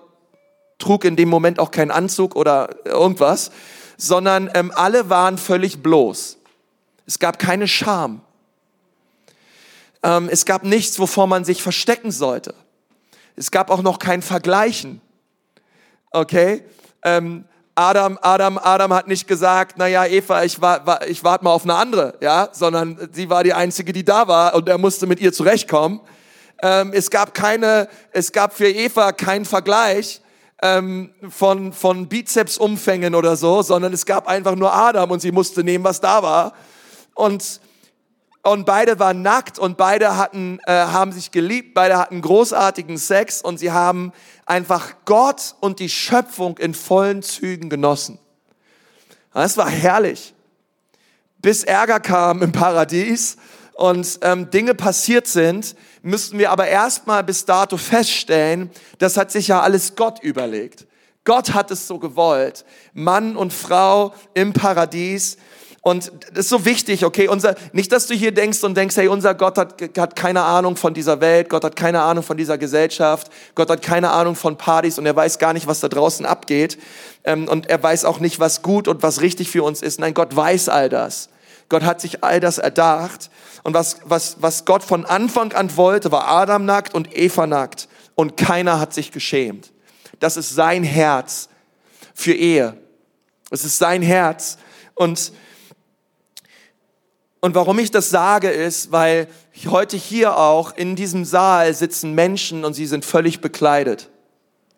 trug in dem Moment auch keinen Anzug oder irgendwas, sondern ähm, alle waren völlig bloß. Es gab keine Scham. Ähm, es gab nichts, wovor man sich verstecken sollte. Es gab auch noch kein Vergleichen. Okay? Ähm, Adam, Adam, Adam hat nicht gesagt, naja, Eva, ich, war, ich warte mal auf eine andere, ja, sondern sie war die einzige, die da war und er musste mit ihr zurechtkommen. Ähm, es gab keine, es gab für Eva keinen Vergleich ähm, von von Bizepsumfängen oder so, sondern es gab einfach nur Adam und sie musste nehmen, was da war. Und und beide waren nackt und beide hatten, äh, haben sich geliebt, beide hatten großartigen Sex und sie haben einfach Gott und die Schöpfung in vollen Zügen genossen. Das war herrlich. Bis Ärger kam im Paradies und ähm, Dinge passiert sind, müssten wir aber erstmal bis dato feststellen, das hat sich ja alles Gott überlegt. Gott hat es so gewollt. Mann und Frau im Paradies und das ist so wichtig, okay? Unser, nicht, dass du hier denkst und denkst, hey, unser Gott hat, hat keine Ahnung von dieser Welt, Gott hat keine Ahnung von dieser Gesellschaft, Gott hat keine Ahnung von Partys und er weiß gar nicht, was da draußen abgeht. Ähm, und er weiß auch nicht, was gut und was richtig für uns ist. Nein, Gott weiß all das. Gott hat sich all das erdacht. Und was, was, was Gott von Anfang an wollte, war Adam nackt und Eva nackt. Und keiner hat sich geschämt. Das ist sein Herz für Ehe. Es ist sein Herz. Und und warum ich das sage, ist, weil heute hier auch in diesem Saal sitzen Menschen und sie sind völlig bekleidet.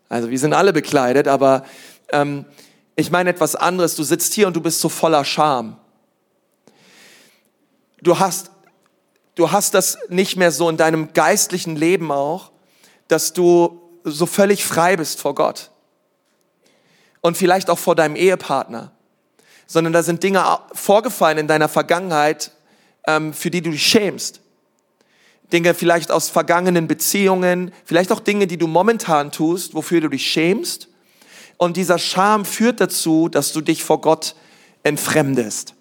Also wir sind alle bekleidet, aber ähm, ich meine etwas anderes. Du sitzt hier und du bist so voller Scham. Du hast, du hast das nicht mehr so in deinem geistlichen Leben auch, dass du so völlig frei bist vor Gott. Und vielleicht auch vor deinem Ehepartner sondern da sind Dinge vorgefallen in deiner Vergangenheit, ähm, für die du dich schämst. Dinge vielleicht aus vergangenen Beziehungen, vielleicht auch Dinge, die du momentan tust, wofür du dich schämst. Und dieser Scham führt dazu, dass du dich vor Gott entfremdest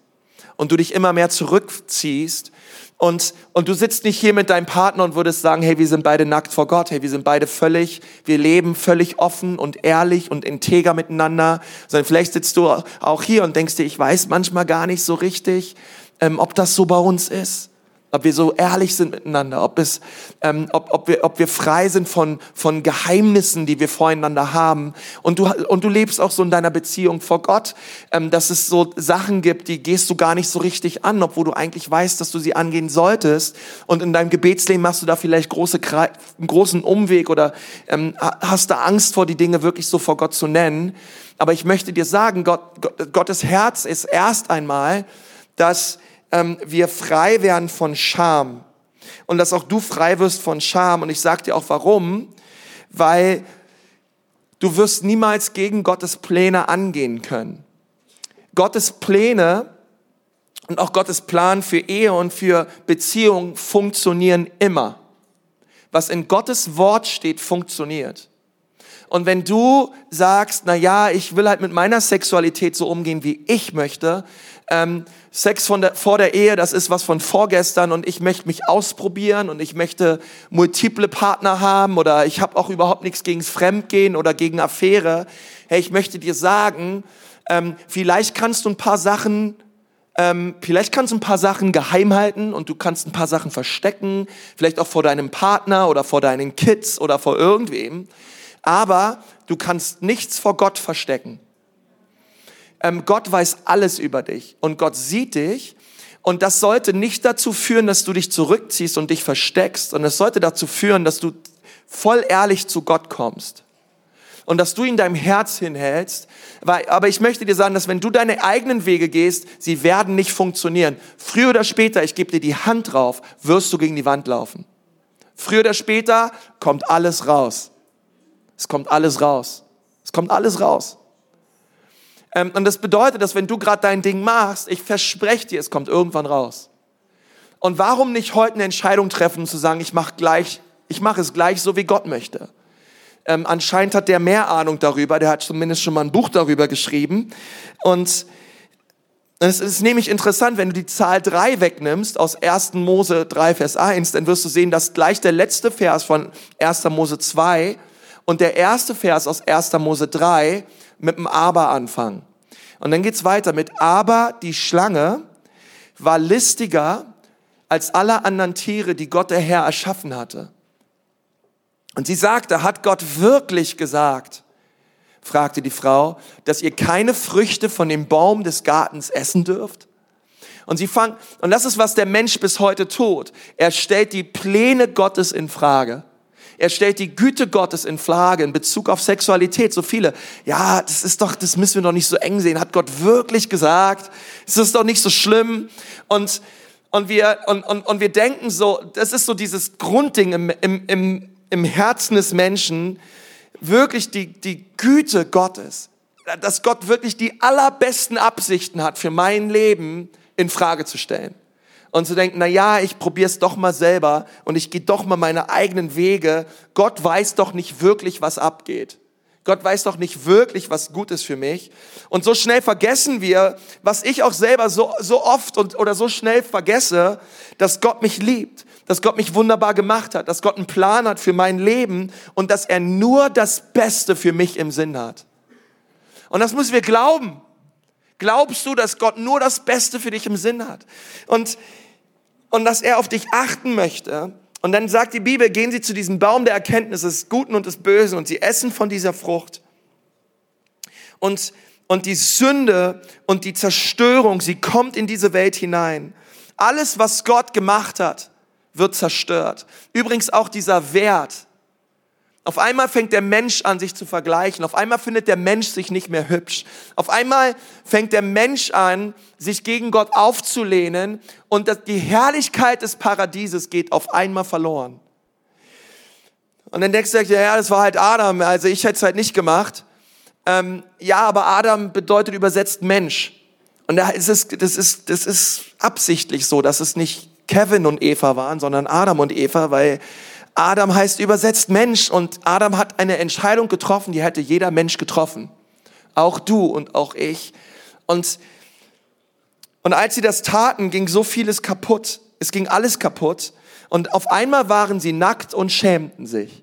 und du dich immer mehr zurückziehst und, und du sitzt nicht hier mit deinem Partner und würdest sagen, hey, wir sind beide nackt vor Gott, hey, wir sind beide völlig, wir leben völlig offen und ehrlich und integer miteinander, sondern vielleicht sitzt du auch hier und denkst dir, ich weiß manchmal gar nicht so richtig, ähm, ob das so bei uns ist ob wir so ehrlich sind miteinander, ob, es, ähm, ob, ob, wir, ob wir frei sind von, von Geheimnissen, die wir voreinander haben. Und du, und du lebst auch so in deiner Beziehung vor Gott, ähm, dass es so Sachen gibt, die gehst du gar nicht so richtig an, obwohl du eigentlich weißt, dass du sie angehen solltest. Und in deinem Gebetsleben machst du da vielleicht große, einen großen Umweg oder ähm, hast da Angst vor, die Dinge wirklich so vor Gott zu nennen. Aber ich möchte dir sagen, Gott, Gottes Herz ist erst einmal, dass ähm, wir frei werden von Scham. Und dass auch du frei wirst von Scham. Und ich sage dir auch warum. Weil du wirst niemals gegen Gottes Pläne angehen können. Gottes Pläne und auch Gottes Plan für Ehe und für Beziehung funktionieren immer. Was in Gottes Wort steht, funktioniert. Und wenn du sagst, na ja, ich will halt mit meiner Sexualität so umgehen, wie ich möchte, ähm, Sex der, vor der Ehe, das ist was von vorgestern und ich möchte mich ausprobieren und ich möchte multiple Partner haben oder ich habe auch überhaupt nichts gegen Fremdgehen oder gegen Affäre. Hey, ich möchte dir sagen, ähm, vielleicht kannst du ein paar Sachen ähm, vielleicht kannst du ein paar Sachen geheim halten und du kannst ein paar Sachen verstecken, vielleicht auch vor deinem Partner oder vor deinen Kids oder vor irgendwem. Aber du kannst nichts vor Gott verstecken. Ähm, Gott weiß alles über dich und Gott sieht dich. Und das sollte nicht dazu führen, dass du dich zurückziehst und dich versteckst, sondern es sollte dazu führen, dass du voll ehrlich zu Gott kommst und dass du ihn deinem Herz hinhältst. Weil, aber ich möchte dir sagen, dass wenn du deine eigenen Wege gehst, sie werden nicht funktionieren. Früher oder später, ich gebe dir die Hand drauf, wirst du gegen die Wand laufen. Früher oder später kommt alles raus. Es kommt alles raus. Es kommt alles raus. Ähm, und das bedeutet, dass wenn du gerade dein Ding machst, ich verspreche dir, es kommt irgendwann raus. Und warum nicht heute eine Entscheidung treffen, zu sagen, ich mache gleich, ich mache es gleich so, wie Gott möchte. Ähm, anscheinend hat der mehr Ahnung darüber, der hat zumindest schon mal ein Buch darüber geschrieben. Und es ist nämlich interessant, wenn du die Zahl 3 wegnimmst aus 1. Mose 3, Vers 1, dann wirst du sehen, dass gleich der letzte Vers von 1. Mose 2 und der erste Vers aus 1. Mose 3 mit dem Aber anfangen. Und dann geht's weiter mit Aber die Schlange war listiger als alle anderen Tiere, die Gott der Herr erschaffen hatte. Und sie sagte, hat Gott wirklich gesagt, fragte die Frau, dass ihr keine Früchte von dem Baum des Gartens essen dürft? Und sie fangen, und das ist, was der Mensch bis heute tut. Er stellt die Pläne Gottes in Frage. Er stellt die Güte Gottes in Frage in Bezug auf Sexualität. So viele, ja, das ist doch, das müssen wir doch nicht so eng sehen. Hat Gott wirklich gesagt? Es ist doch nicht so schlimm. Und, und wir, und, und, und wir denken so, das ist so dieses Grundding im, im, im, im Herzen des Menschen wirklich die, die Güte Gottes, dass Gott wirklich die allerbesten Absichten hat für mein Leben in Frage zu stellen. Und zu denken, na ja, ich probier's doch mal selber und ich gehe doch mal meine eigenen Wege. Gott weiß doch nicht wirklich, was abgeht. Gott weiß doch nicht wirklich, was gut ist für mich. Und so schnell vergessen wir, was ich auch selber so, so oft und, oder so schnell vergesse, dass Gott mich liebt, dass Gott mich wunderbar gemacht hat, dass Gott einen Plan hat für mein Leben und dass er nur das Beste für mich im Sinn hat. Und das müssen wir glauben. Glaubst du, dass Gott nur das Beste für dich im Sinn hat? Und, und dass er auf dich achten möchte? Und dann sagt die Bibel, gehen sie zu diesem Baum der Erkenntnis des Guten und des Bösen und sie essen von dieser Frucht. Und, und die Sünde und die Zerstörung, sie kommt in diese Welt hinein. Alles, was Gott gemacht hat, wird zerstört. Übrigens auch dieser Wert. Auf einmal fängt der Mensch an, sich zu vergleichen. Auf einmal findet der Mensch sich nicht mehr hübsch. Auf einmal fängt der Mensch an, sich gegen Gott aufzulehnen und die Herrlichkeit des Paradieses geht auf einmal verloren. Und dann denkst du, ja, das war halt Adam, also ich hätte es halt nicht gemacht. Ähm, ja, aber Adam bedeutet übersetzt Mensch. Und da ist es, das ist, das ist absichtlich so, dass es nicht Kevin und Eva waren, sondern Adam und Eva, weil Adam heißt übersetzt Mensch und Adam hat eine Entscheidung getroffen, die hätte jeder Mensch getroffen. Auch du und auch ich. Und, und als sie das taten, ging so vieles kaputt. Es ging alles kaputt. Und auf einmal waren sie nackt und schämten sich.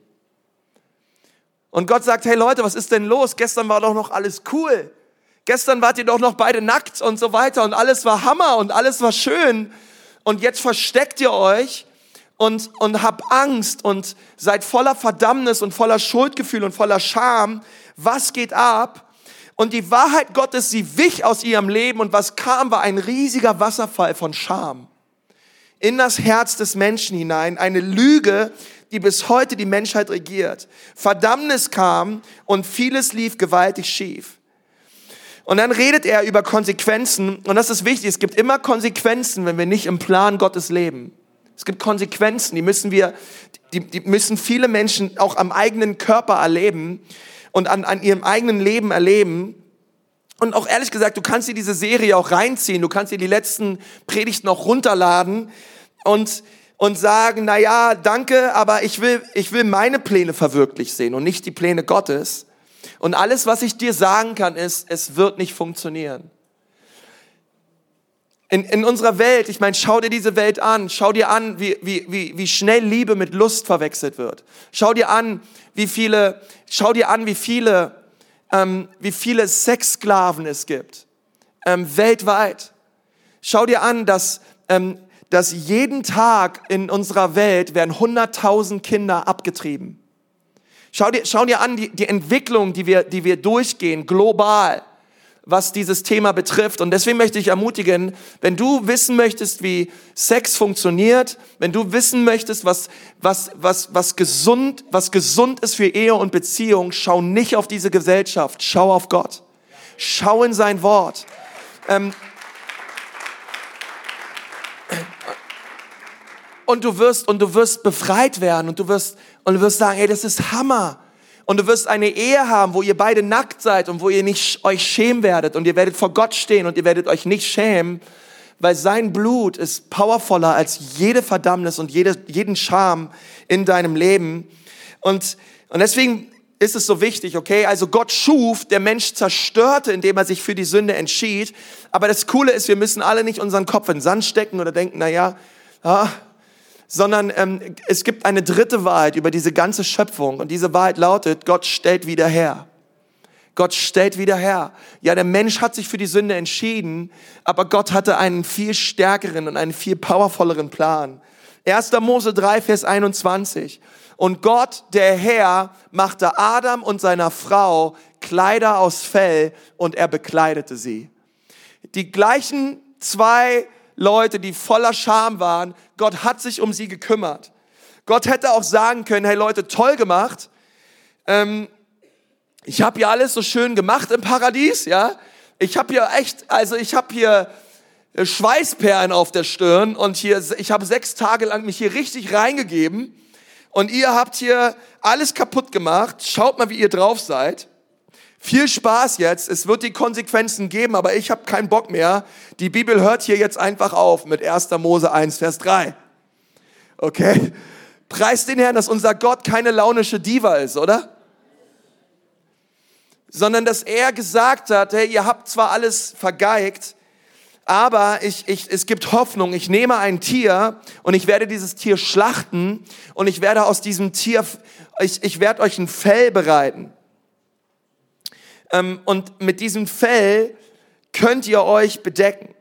Und Gott sagt, hey Leute, was ist denn los? Gestern war doch noch alles cool. Gestern wart ihr doch noch beide nackt und so weiter und alles war Hammer und alles war schön und jetzt versteckt ihr euch und, und habt Angst und seid voller Verdammnis und voller Schuldgefühl und voller Scham. Was geht ab? Und die Wahrheit Gottes, sie wich aus ihrem Leben und was kam, war ein riesiger Wasserfall von Scham in das Herz des Menschen hinein, eine Lüge, die bis heute die Menschheit regiert. Verdammnis kam und vieles lief gewaltig schief. Und dann redet er über Konsequenzen. Und das ist wichtig. Es gibt immer Konsequenzen, wenn wir nicht im Plan Gottes leben. Es gibt Konsequenzen, die müssen wir, die, die müssen viele Menschen auch am eigenen Körper erleben und an, an ihrem eigenen Leben erleben. Und auch ehrlich gesagt, du kannst dir diese Serie auch reinziehen, du kannst dir die letzten Predigten auch runterladen und, und sagen, na ja, danke, aber ich will, ich will meine Pläne verwirklicht sehen und nicht die Pläne Gottes. Und alles, was ich dir sagen kann, ist, es wird nicht funktionieren. In, in unserer Welt, ich meine, schau dir diese Welt an, schau dir an, wie, wie, wie, wie schnell Liebe mit Lust verwechselt wird. Schau dir an, wie viele, schau dir an, wie viele, ähm, wie viele Sexsklaven es gibt, ähm, weltweit. Schau dir an, dass, ähm, dass jeden Tag in unserer Welt werden 100.000 Kinder abgetrieben. Schau dir, schau dir an die, die Entwicklung, die wir, die wir durchgehen, global was dieses Thema betrifft. Und deswegen möchte ich ermutigen, wenn du wissen möchtest, wie Sex funktioniert, wenn du wissen möchtest, was, was, was, was gesund, was gesund ist für Ehe und Beziehung, schau nicht auf diese Gesellschaft, schau auf Gott. Schau in sein Wort. Ähm, und du wirst, und du wirst befreit werden und du wirst, und du wirst sagen, hey, das ist Hammer. Und du wirst eine Ehe haben, wo ihr beide nackt seid und wo ihr nicht euch schämen werdet und ihr werdet vor Gott stehen und ihr werdet euch nicht schämen, weil sein Blut ist powervoller als jede Verdammnis und jede, jeden Scham in deinem Leben. Und, und deswegen ist es so wichtig, okay? Also Gott schuf, der Mensch zerstörte, indem er sich für die Sünde entschied. Aber das Coole ist, wir müssen alle nicht unseren Kopf in den Sand stecken oder denken, na ja, ah, sondern ähm, es gibt eine dritte Wahrheit über diese ganze Schöpfung und diese Wahrheit lautet, Gott stellt wieder her. Gott stellt wieder her. Ja, der Mensch hat sich für die Sünde entschieden, aber Gott hatte einen viel stärkeren und einen viel powervolleren Plan. 1. Mose 3, Vers 21. Und Gott, der Herr, machte Adam und seiner Frau Kleider aus Fell und er bekleidete sie. Die gleichen zwei Leute, die voller Scham waren. Gott hat sich um sie gekümmert. Gott hätte auch sagen können, hey Leute, toll gemacht. Ähm, ich habe hier alles so schön gemacht im Paradies, ja. Ich habe hier echt, also ich habe hier äh, Schweißperlen auf der Stirn und hier, ich habe sechs Tage lang mich hier richtig reingegeben und ihr habt hier alles kaputt gemacht. Schaut mal, wie ihr drauf seid. Viel Spaß jetzt, es wird die Konsequenzen geben, aber ich habe keinen Bock mehr. Die Bibel hört hier jetzt einfach auf mit 1. Mose 1, Vers 3. Okay? Preis den Herrn, dass unser Gott keine launische Diva ist, oder? Sondern dass er gesagt hat, hey, ihr habt zwar alles vergeigt, aber ich, ich, es gibt Hoffnung. Ich nehme ein Tier und ich werde dieses Tier schlachten und ich werde aus diesem Tier, ich, ich werde euch ein Fell bereiten. Ähm, und mit diesem Fell könnt ihr euch bedecken.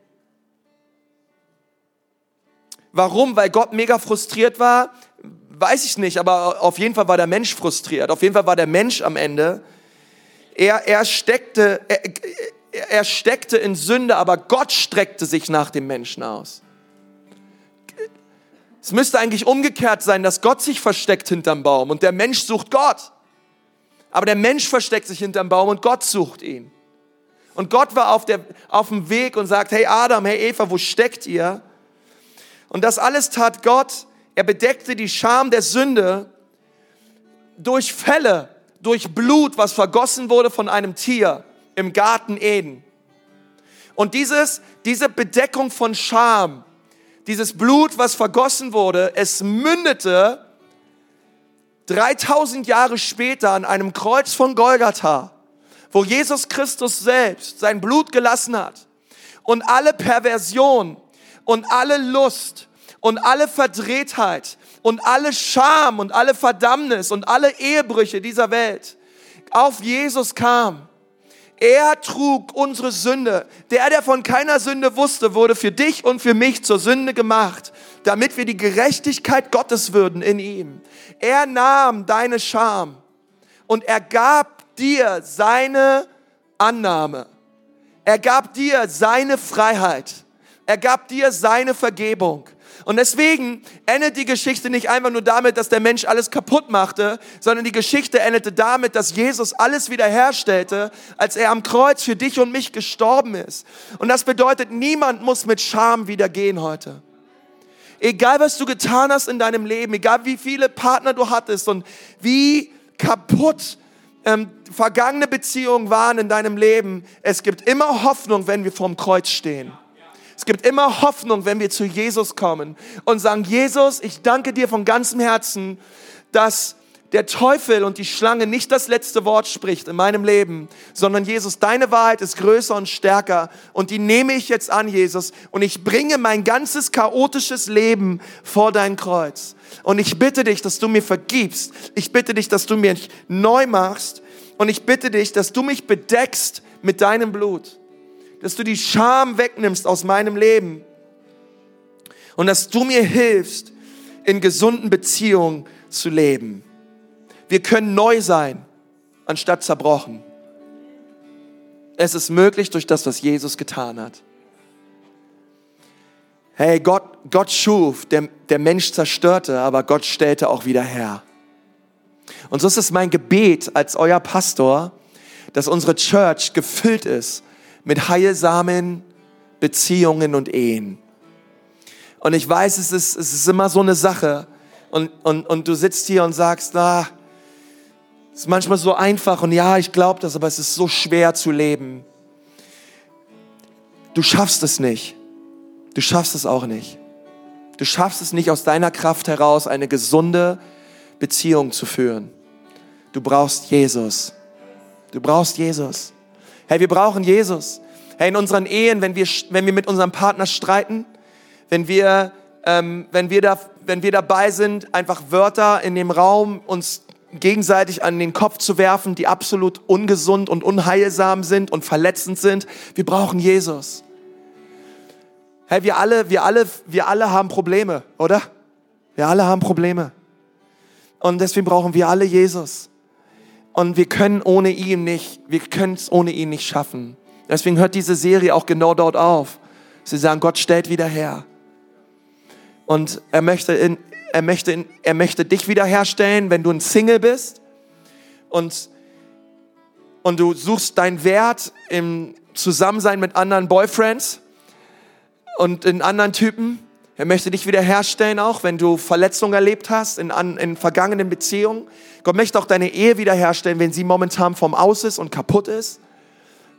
Warum? Weil Gott mega frustriert war? Weiß ich nicht, aber auf jeden Fall war der Mensch frustriert. Auf jeden Fall war der Mensch am Ende. Er, er, steckte, er, er steckte in Sünde, aber Gott streckte sich nach dem Menschen aus. Es müsste eigentlich umgekehrt sein, dass Gott sich versteckt hinterm Baum und der Mensch sucht Gott. Aber der Mensch versteckt sich hinterm Baum und Gott sucht ihn. Und Gott war auf, der, auf dem Weg und sagt, hey Adam, hey Eva, wo steckt ihr? Und das alles tat Gott. Er bedeckte die Scham der Sünde durch Fälle, durch Blut, was vergossen wurde von einem Tier im Garten Eden. Und dieses, diese Bedeckung von Scham, dieses Blut, was vergossen wurde, es mündete 3000 Jahre später an einem Kreuz von Golgatha, wo Jesus Christus selbst sein Blut gelassen hat und alle Perversion und alle Lust und alle Verdrehtheit und alle Scham und alle Verdammnis und alle Ehebrüche dieser Welt auf Jesus kam. Er trug unsere Sünde. Der, der von keiner Sünde wusste, wurde für dich und für mich zur Sünde gemacht, damit wir die Gerechtigkeit Gottes würden in ihm. Er nahm deine Scham und er gab dir seine Annahme. Er gab dir seine Freiheit. Er gab dir seine Vergebung. Und deswegen endet die Geschichte nicht einfach nur damit, dass der Mensch alles kaputt machte, sondern die Geschichte endete damit, dass Jesus alles wiederherstellte, als er am Kreuz für dich und mich gestorben ist. Und das bedeutet, niemand muss mit Scham wieder gehen heute. Egal was du getan hast in deinem Leben, egal wie viele Partner du hattest und wie kaputt ähm, vergangene Beziehungen waren in deinem Leben, es gibt immer Hoffnung, wenn wir vorm Kreuz stehen. Es gibt immer Hoffnung, wenn wir zu Jesus kommen und sagen, Jesus, ich danke dir von ganzem Herzen, dass der Teufel und die Schlange nicht das letzte Wort spricht in meinem Leben, sondern Jesus, deine Wahrheit ist größer und stärker und die nehme ich jetzt an, Jesus, und ich bringe mein ganzes chaotisches Leben vor dein Kreuz. Und ich bitte dich, dass du mir vergibst. Ich bitte dich, dass du mich neu machst. Und ich bitte dich, dass du mich bedeckst mit deinem Blut. Dass du die Scham wegnimmst aus meinem Leben. Und dass du mir hilfst, in gesunden Beziehungen zu leben. Wir können neu sein, anstatt zerbrochen. Es ist möglich durch das, was Jesus getan hat. Hey, Gott, Gott schuf, der, der Mensch zerstörte, aber Gott stellte auch wieder her. Und so ist es mein Gebet als euer Pastor, dass unsere Church gefüllt ist mit heilsamen Beziehungen und Ehen. Und ich weiß, es ist, es ist immer so eine Sache. Und, und, und du sitzt hier und sagst, na, es ist manchmal so einfach und ja, ich glaube das, aber es ist so schwer zu leben. Du schaffst es nicht. Du schaffst es auch nicht. Du schaffst es nicht aus deiner Kraft heraus, eine gesunde Beziehung zu führen. Du brauchst Jesus. Du brauchst Jesus. Hey, wir brauchen Jesus. Hey, in unseren Ehen, wenn wir, wenn wir mit unserem Partner streiten, wenn wir, ähm, wenn, wir da, wenn wir dabei sind, einfach Wörter in dem Raum uns gegenseitig an den Kopf zu werfen, die absolut ungesund und unheilsam sind und verletzend sind. Wir brauchen Jesus. Hey, wir alle, wir alle, wir alle haben Probleme, oder? Wir alle haben Probleme. Und deswegen brauchen wir alle Jesus. Und wir können ohne ihn nicht, wir können es ohne ihn nicht schaffen. Deswegen hört diese Serie auch genau dort auf. Sie sagen, Gott stellt wieder her. Und er möchte in, er möchte, er möchte dich wiederherstellen, wenn du ein Single bist und, und du suchst deinen Wert im Zusammensein mit anderen Boyfriends und in anderen Typen. Er möchte dich wiederherstellen, auch wenn du Verletzungen erlebt hast in, in vergangenen Beziehungen. Gott möchte auch deine Ehe wiederherstellen, wenn sie momentan vom Aus ist und kaputt ist.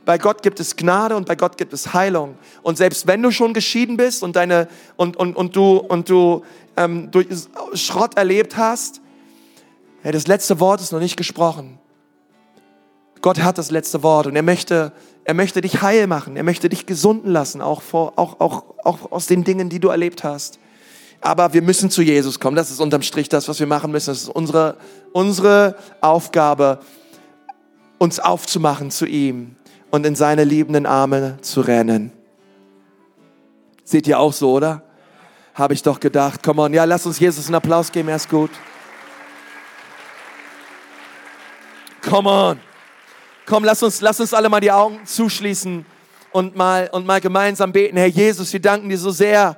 Bei Gott gibt es Gnade und bei Gott gibt es Heilung. Und selbst wenn du schon geschieden bist und deine und und und du und du ähm, durch Schrott erlebt hast, hey, das letzte Wort ist noch nicht gesprochen. Gott hat das letzte Wort und er möchte, er möchte dich heil machen. Er möchte dich gesunden lassen, auch, vor, auch, auch, auch aus den Dingen, die du erlebt hast. Aber wir müssen zu Jesus kommen. Das ist unterm Strich das, was wir machen müssen. Das ist unsere, unsere Aufgabe, uns aufzumachen zu ihm und in seine liebenden Arme zu rennen. Seht ihr auch so, oder? habe ich doch gedacht. Come on, ja, lass uns Jesus einen Applaus geben, er ist gut. Come on. Komm, lass uns, lass uns alle mal die Augen zuschließen und mal, und mal gemeinsam beten. Herr Jesus, wir danken dir so sehr,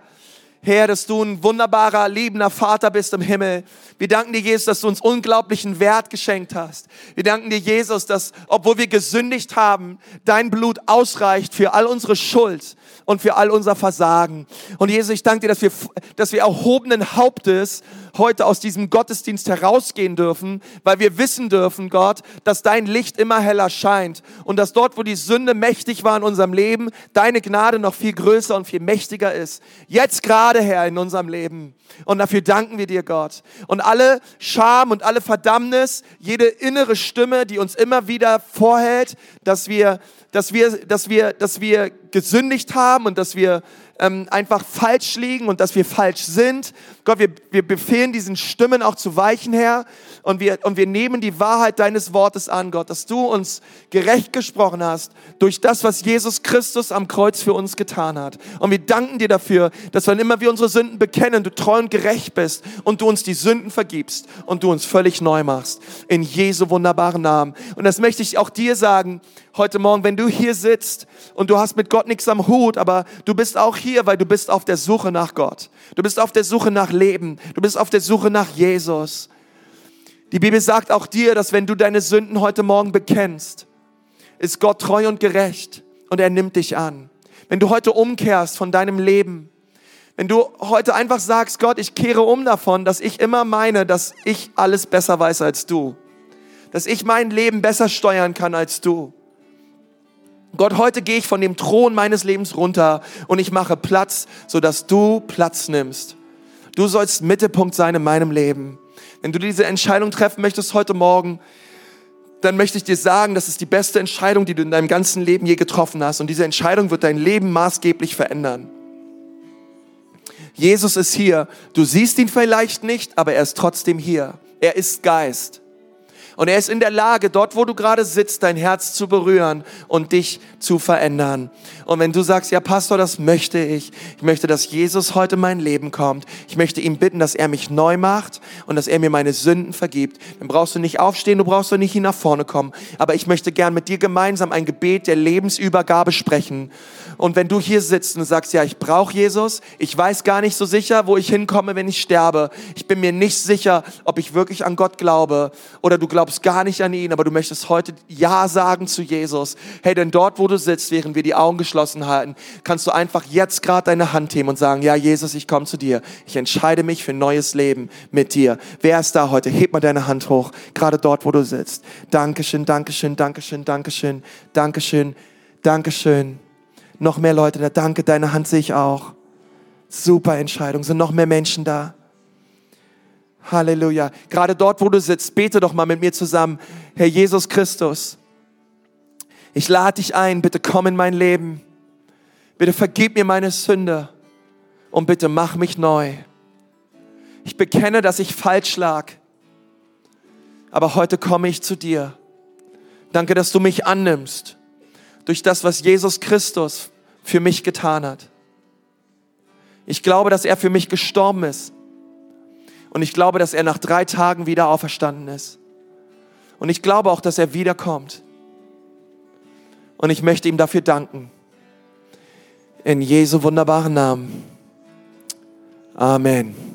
Herr, dass du ein wunderbarer, liebender Vater bist im Himmel. Wir danken dir, Jesus, dass du uns unglaublichen Wert geschenkt hast. Wir danken dir, Jesus, dass, obwohl wir gesündigt haben, dein Blut ausreicht für all unsere Schuld und für all unser Versagen. Und Jesus, ich danke dir, dass wir, dass wir erhobenen Hauptes heute aus diesem Gottesdienst herausgehen dürfen, weil wir wissen dürfen, Gott, dass dein Licht immer heller scheint und dass dort, wo die Sünde mächtig war in unserem Leben, deine Gnade noch viel größer und viel mächtiger ist. Jetzt gerade, Herr, in unserem Leben. Und dafür danken wir dir, Gott. Und alle Scham und alle Verdammnis, jede innere Stimme, die uns immer wieder vorhält, dass wir, dass wir, dass wir, dass wir gesündigt haben und dass wir ähm, einfach falsch liegen und dass wir falsch sind. Gott, wir, wir befehlen diesen Stimmen auch zu weichen, Herr. Und wir, und wir nehmen die Wahrheit deines Wortes an, Gott, dass du uns gerecht gesprochen hast durch das, was Jesus Christus am Kreuz für uns getan hat. Und wir danken dir dafür, dass wenn immer wir unsere Sünden bekennen, du treu und gerecht bist und du uns die Sünden vergibst und du uns völlig neu machst. In Jesu wunderbaren Namen. Und das möchte ich auch dir sagen, heute Morgen, wenn du hier sitzt und du hast mit Gott nichts am Hut, aber du bist auch hier, weil du bist auf der Suche nach Gott. Du bist auf der Suche nach Leben. Du bist auf der Suche nach Jesus. Die Bibel sagt auch dir, dass wenn du deine Sünden heute Morgen bekennst, ist Gott treu und gerecht und er nimmt dich an. Wenn du heute umkehrst von deinem Leben, wenn du heute einfach sagst, Gott, ich kehre um davon, dass ich immer meine, dass ich alles besser weiß als du, dass ich mein Leben besser steuern kann als du. Gott, heute gehe ich von dem Thron meines Lebens runter und ich mache Platz, sodass du Platz nimmst. Du sollst Mittelpunkt sein in meinem Leben. Wenn du diese Entscheidung treffen möchtest heute Morgen, dann möchte ich dir sagen, das ist die beste Entscheidung, die du in deinem ganzen Leben je getroffen hast. Und diese Entscheidung wird dein Leben maßgeblich verändern. Jesus ist hier. Du siehst ihn vielleicht nicht, aber er ist trotzdem hier. Er ist Geist. Und er ist in der Lage, dort, wo du gerade sitzt, dein Herz zu berühren und dich zu verändern. Und wenn du sagst, ja, Pastor, das möchte ich. Ich möchte, dass Jesus heute in mein Leben kommt. Ich möchte ihn bitten, dass er mich neu macht und dass er mir meine Sünden vergibt. Dann brauchst du nicht aufstehen, du brauchst doch nicht hin nach vorne kommen. Aber ich möchte gern mit dir gemeinsam ein Gebet der Lebensübergabe sprechen. Und wenn du hier sitzt und sagst, ja, ich brauche Jesus, ich weiß gar nicht so sicher, wo ich hinkomme, wenn ich sterbe. Ich bin mir nicht sicher, ob ich wirklich an Gott glaube oder du glaubst, glaubst gar nicht an ihn, aber du möchtest heute Ja sagen zu Jesus. Hey, denn dort, wo du sitzt, während wir die Augen geschlossen halten, kannst du einfach jetzt gerade deine Hand heben und sagen, ja, Jesus, ich komme zu dir. Ich entscheide mich für ein neues Leben mit dir. Wer ist da heute? Heb mal deine Hand hoch, gerade dort, wo du sitzt. Dankeschön, Dankeschön, Dankeschön, Dankeschön, Dankeschön, Dankeschön. Noch mehr Leute da. Danke, deine Hand sehe ich auch. Super Entscheidung. Sind noch mehr Menschen da? Halleluja. Gerade dort, wo du sitzt, bete doch mal mit mir zusammen. Herr Jesus Christus, ich lade dich ein, bitte komm in mein Leben. Bitte vergib mir meine Sünde und bitte mach mich neu. Ich bekenne, dass ich falsch lag, aber heute komme ich zu dir. Danke, dass du mich annimmst durch das, was Jesus Christus für mich getan hat. Ich glaube, dass er für mich gestorben ist und ich glaube, dass er nach drei Tagen wieder auferstanden ist. Und ich glaube auch, dass er wiederkommt. Und ich möchte ihm dafür danken. In Jesu wunderbaren Namen. Amen.